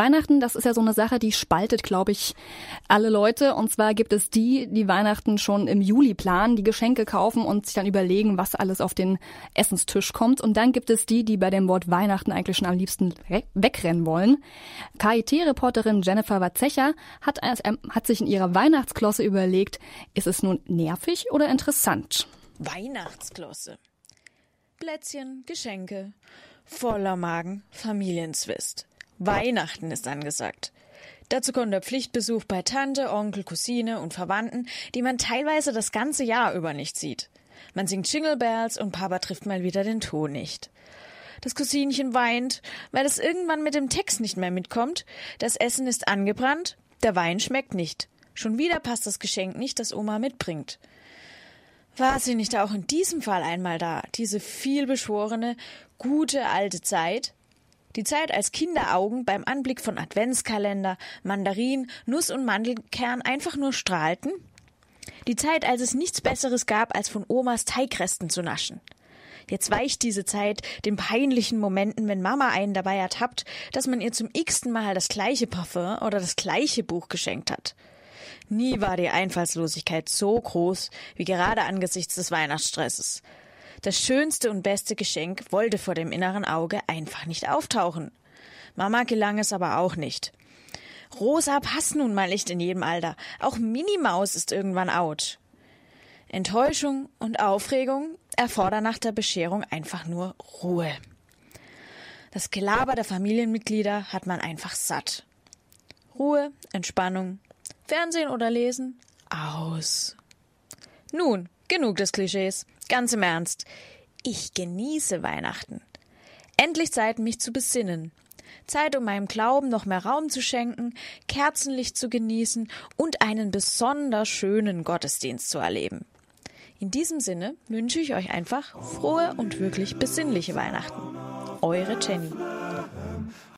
Weihnachten, das ist ja so eine Sache, die spaltet, glaube ich, alle Leute. Und zwar gibt es die, die Weihnachten schon im Juli planen, die Geschenke kaufen und sich dann überlegen, was alles auf den Essenstisch kommt. Und dann gibt es die, die bei dem Wort Weihnachten eigentlich schon am liebsten wegrennen wollen. KIT-Reporterin Jennifer Watzecher hat, hat sich in ihrer Weihnachtsklosse überlegt, ist es nun nervig oder interessant? Weihnachtsklosse. Plätzchen, Geschenke, voller Magen, Familienzwist. Weihnachten ist angesagt. Dazu kommt der Pflichtbesuch bei Tante, Onkel, Cousine und Verwandten, die man teilweise das ganze Jahr über nicht sieht. Man singt Jingle Bells und Papa trifft mal wieder den Ton nicht. Das Cousinchen weint, weil es irgendwann mit dem Text nicht mehr mitkommt. Das Essen ist angebrannt, der Wein schmeckt nicht. Schon wieder passt das Geschenk nicht, das Oma mitbringt. War sie nicht auch in diesem Fall einmal da, diese vielbeschworene, gute alte Zeit? Die Zeit, als Kinderaugen beim Anblick von Adventskalender, Mandarin, Nuss und Mandelkern einfach nur strahlten? Die Zeit, als es nichts Besseres gab, als von Omas Teigresten zu naschen. Jetzt weicht diese Zeit den peinlichen Momenten, wenn Mama einen dabei ertappt, dass man ihr zum x-ten Mal das gleiche Parfum oder das gleiche Buch geschenkt hat. Nie war die Einfallslosigkeit so groß wie gerade angesichts des Weihnachtsstresses. Das schönste und beste Geschenk wollte vor dem inneren Auge einfach nicht auftauchen. Mama gelang es aber auch nicht. Rosa passt nun mal nicht in jedem Alter. Auch Minimaus ist irgendwann out. Enttäuschung und Aufregung erfordern nach der Bescherung einfach nur Ruhe. Das Gelaber der Familienmitglieder hat man einfach satt. Ruhe, Entspannung, Fernsehen oder lesen? Aus. Nun, genug des Klischees. Ganz im Ernst. Ich genieße Weihnachten. Endlich Zeit, mich zu besinnen. Zeit, um meinem Glauben noch mehr Raum zu schenken, Kerzenlicht zu genießen und einen besonders schönen Gottesdienst zu erleben. In diesem Sinne wünsche ich euch einfach frohe und wirklich besinnliche Weihnachten. Eure Jenny.